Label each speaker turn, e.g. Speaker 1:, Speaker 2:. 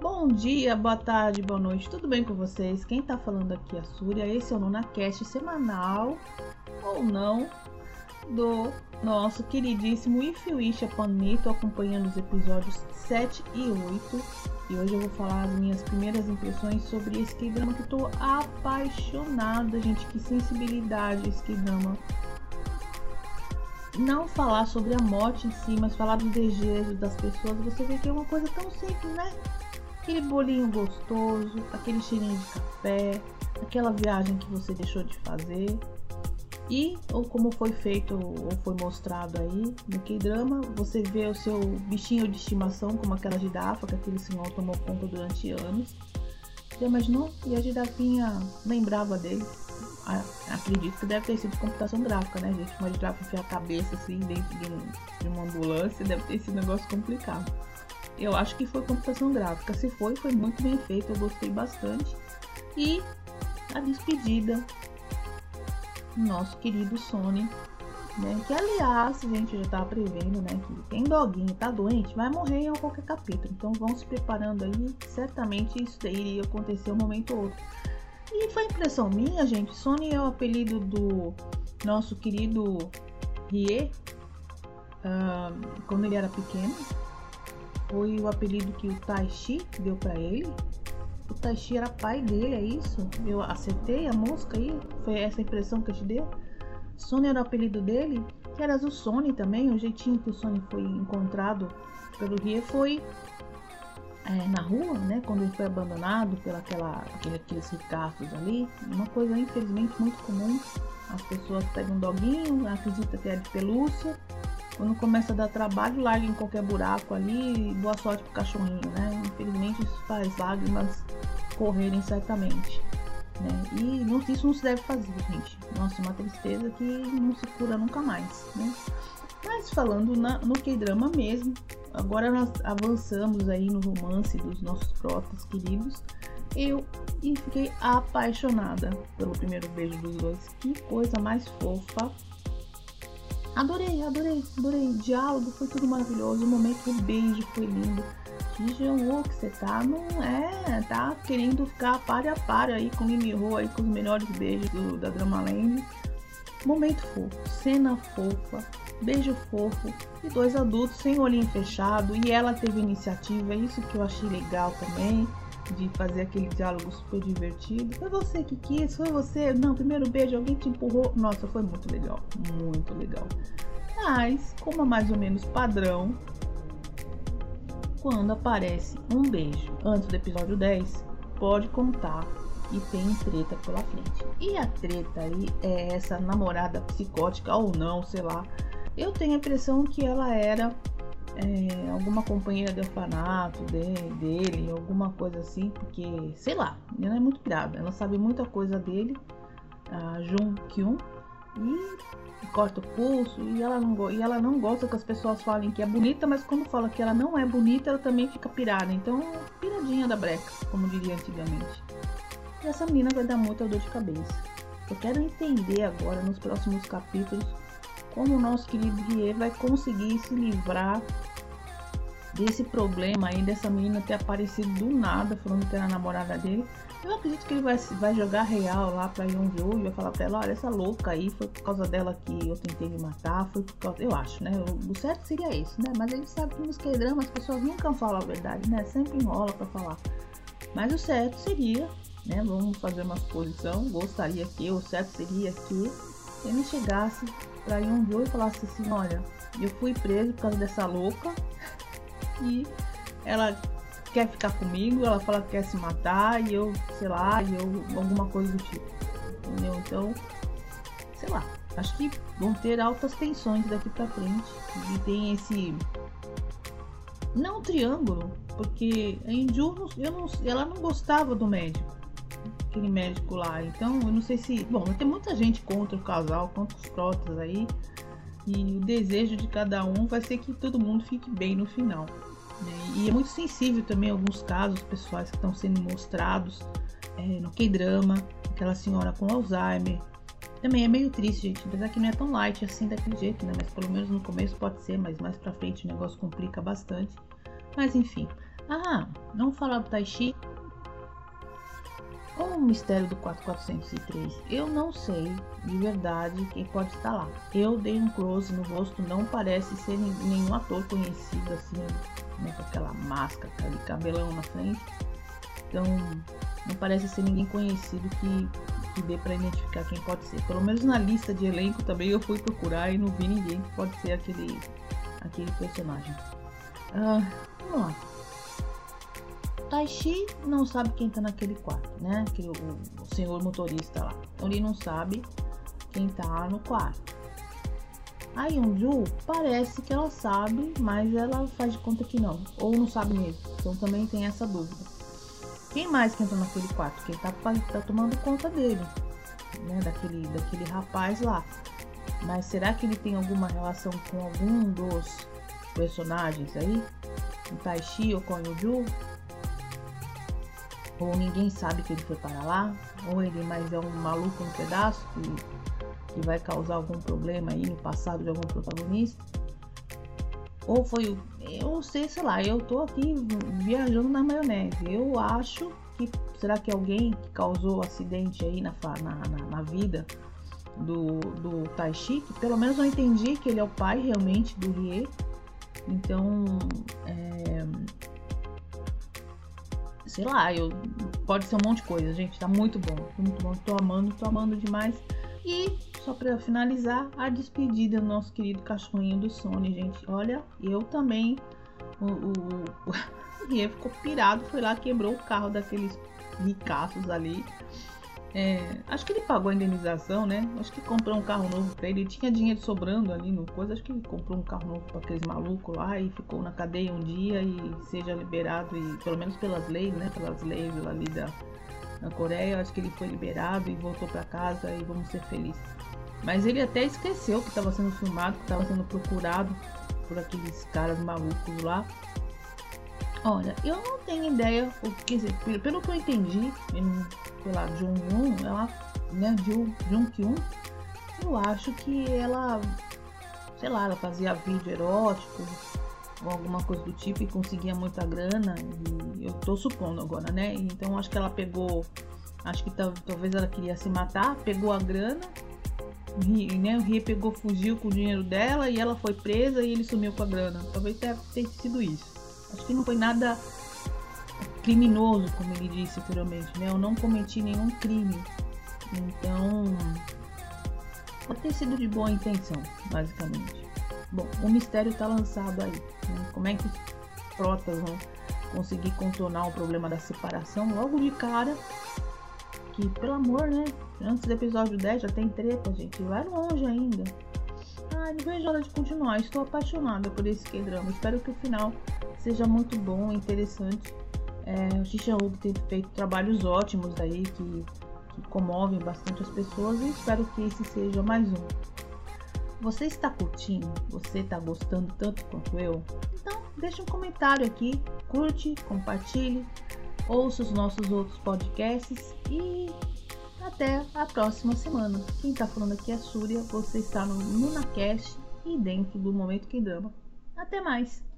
Speaker 1: Bom dia, boa tarde, boa noite, tudo bem com vocês? Quem tá falando aqui é a Súria, esse é o NunaCast semanal, ou não, do nosso queridíssimo If You Wish Upon Me, tô acompanhando os episódios 7 e 8, e hoje eu vou falar as minhas primeiras impressões sobre esse K-drama que eu tô apaixonada, gente, que sensibilidade esse K-drama. Não falar sobre a morte em si, mas falar dos desejos das pessoas, você vê que é uma coisa tão simples, né? aquele bolinho gostoso, aquele cheirinho de café, aquela viagem que você deixou de fazer. E, ou como foi feito ou foi mostrado aí no K-drama, você vê o seu bichinho de estimação, como aquela girafa que aquele senhor tomou conta durante anos. Já imaginou? E a girafinha lembrava dele. Acredito que deve ter sido computação gráfica, né, gente? Uma girafa enfiar a cabeça assim dentro de, um, de uma ambulância deve ter sido um negócio complicado. Eu acho que foi computação gráfica. Se foi, foi muito bem feito. Eu gostei bastante. E a despedida nosso querido Sony, né? Que aliás, a gente já tá prevendo, né? Que tem doguinho, tá doente, vai morrer em qualquer capítulo. Então vão se preparando aí. Certamente isso iria acontecer um momento ou outro. E foi impressão minha, gente. Sony é o apelido do nosso querido Rie. Quando ele era pequeno, foi o apelido que o Taishi deu para ele. O Taishi era pai dele, é isso? Eu acertei a música aí? Foi essa impressão que eu te dei? Sony era o apelido dele? Que era o Sony também, o jeitinho que o Sony foi encontrado pelo Rie foi é, na rua, né? Quando ele foi abandonado pelaquela aquele, aqueles ricaços ali. Uma coisa infelizmente muito comum. As pessoas pegam um doguinho, acredita que é de pelúcia, quando começa a dar trabalho, larga em qualquer buraco ali. Boa sorte pro cachorrinho, né? Infelizmente isso faz lágrimas correrem certamente. Né? E não, isso não se deve fazer, gente. Nossa, uma tristeza que não se cura nunca mais, né? Mas falando na, no K-drama mesmo, agora nós avançamos aí no romance dos nossos protas queridos. Eu e fiquei apaixonada pelo primeiro beijo dos dois. Que coisa mais fofa. Adorei, adorei, adorei. O diálogo foi tudo maravilhoso. O momento do beijo foi lindo. Jijan que você tá, não é, tá querendo ficar par a par aí com o Imiho aí com os melhores beijos do, da Drama Land. Momento fofo, cena fofa, beijo fofo e dois adultos sem olhinho fechado e ela teve iniciativa, isso que eu achei legal também de fazer aquele diálogo super divertido. Foi você que quis? Foi você? Não, primeiro beijo, alguém te empurrou. Nossa, foi muito legal, muito legal. Mas, como é mais ou menos padrão, quando aparece um beijo antes do episódio 10, pode contar e tem treta pela frente. E a treta aí é essa namorada psicótica ou não, sei lá. Eu tenho a impressão que ela era é, alguma companheira de orfanato dele, dele, alguma coisa assim, porque, sei lá, ela é muito pirada, ela sabe muita coisa dele, a Jun Kyun, e corta o pulso, e ela, não, e ela não gosta que as pessoas falem que é bonita, mas quando fala que ela não é bonita, ela também fica pirada, então, piradinha da breca, como diria antigamente. E essa menina vai dar muita dor de cabeça. Eu quero entender agora, nos próximos capítulos, como o nosso querido Rie vai conseguir se livrar desse problema aí, dessa menina ter aparecido do nada, falando que era a namorada dele. Eu acredito que ele vai, vai jogar real lá pra Yeonju e vai falar pra ela, olha, essa louca aí, foi por causa dela que eu tentei me matar, foi por causa... Eu acho, né? O, certo seria isso, né? Mas ele sabe que nos K-drama as pessoas nunca falam a verdade, né? Sempre enrola pra falar. Mas o certo seria, né? Vamos fazer uma suposição, gostaria que, o certo seria que ele chegasse pra Yeonju e falasse assim, olha, eu fui preso por causa dessa louca e ela quer ficar comigo, ela fala que quer se matar e eu, sei lá, e eu alguma coisa do tipo. Entendeu? Então, sei lá, acho que vão ter altas tensões daqui pra frente. E tem esse não triângulo, porque a Inju, eu não, ela não gostava do médico, aquele médico lá. Então, eu não sei se, bom, tem muita gente contra o casal, contra os protas aí. E o desejo de cada um vai ser que todo mundo fique bem no final. Né? E é muito sensível também alguns casos pessoais que estão sendo mostrados é, no K-drama, aquela senhora com Alzheimer, Também é meio triste, gente. Apesar que não é tão light assim daquele jeito, né? Mas pelo menos no começo pode ser, mas mais pra frente o negócio complica bastante. Mas enfim. Ah, não falar do Tai Chi. O mistério do 4403, eu não sei de verdade quem pode estar lá. Eu dei um close no rosto, não parece ser nenhum ator conhecido assim, né, com aquela máscara, aquele cabelão na frente. Então, não parece ser ninguém conhecido que, que dê para identificar quem pode ser. Pelo menos na lista de elenco também eu fui procurar e não vi ninguém que pode ser aquele, aquele personagem. Ah, vamos lá. Taishi não sabe quem tá naquele quarto, né? Que o, o senhor motorista lá. Então ele não sabe quem tá no quarto. A Yonju parece que ela sabe, mas ela faz de conta que não. Ou não sabe mesmo. Então também tem essa dúvida. Quem mais que entrou naquele quarto? Quem tá, tá tomando conta dele, né? Daquele, daquele rapaz lá. Mas será que ele tem alguma relação com algum dos personagens aí? O Taishi ou com a Yonju? Ou ninguém sabe que ele foi para lá, ou ele mais é um maluco no pedaço que, que vai causar algum problema aí no passado de algum protagonista. Ou foi, eu sei, sei lá, eu tô aqui viajando na maionese. Eu acho que será que alguém que causou acidente aí na, na, na, na vida do, do Taishi, que pelo menos eu entendi que ele é o pai realmente do Rie. Então, é, sei lá, eu pode ser um monte de coisa, gente, tá muito bom, muito bom, tô amando, tô amando demais. E só para finalizar, a despedida do nosso querido cachorrinho do Sony, gente. Olha, eu também o, o, o Rie ficou pirado, foi lá, quebrou o carro daqueles ricaços ali. É, acho que ele pagou a indenização, né? Acho que comprou um carro novo pra ele. ele tinha dinheiro sobrando ali no coisa. Acho que ele comprou um carro novo pra aqueles malucos lá e ficou na cadeia um dia e seja liberado, e pelo menos pelas leis, né? Pelas leis ali da, da Coreia. Acho que ele foi liberado e voltou para casa e vamos ser felizes. Mas ele até esqueceu que estava sendo filmado, que estava sendo procurado por aqueles caras malucos lá. Olha, eu não tenho ideia, quer dizer, pelo que eu entendi, pela Jung-un, ela, né, Jung-kyun, eu acho que ela, sei lá, ela fazia vídeo erótico ou alguma coisa do tipo e conseguia muita grana, e eu tô supondo agora, né? Então acho que ela pegou, acho que talvez ela queria se matar, pegou a grana, né, o Rie pegou, fugiu com o dinheiro dela e ela foi presa e ele sumiu com a grana. Talvez tenha, tenha sido isso. Acho que não foi nada criminoso, como ele disse anteriormente, né? Eu não cometi nenhum crime. Então, pode ter sido de boa intenção, basicamente. Bom, o mistério está lançado aí. Né? Como é que os protas vão conseguir contornar o problema da separação logo de cara? Que, pelo amor, né? Antes do episódio 10 já tem treta, gente. Vai longe ainda. Ah, vejo hora de continuar. Estou apaixonada por esse K-drama. Espero que o final seja muito bom, interessante. É, o Xixan tem feito trabalhos ótimos aí que, que comovem bastante as pessoas e espero que esse seja mais um. Você está curtindo? Você está gostando tanto quanto eu? Então deixe um comentário aqui, curte, compartilhe, ouça os nossos outros podcasts e até a próxima semana. Quem está falando aqui é a Súria, você está no NunaCast e dentro do Momento Que Drama. Até mais!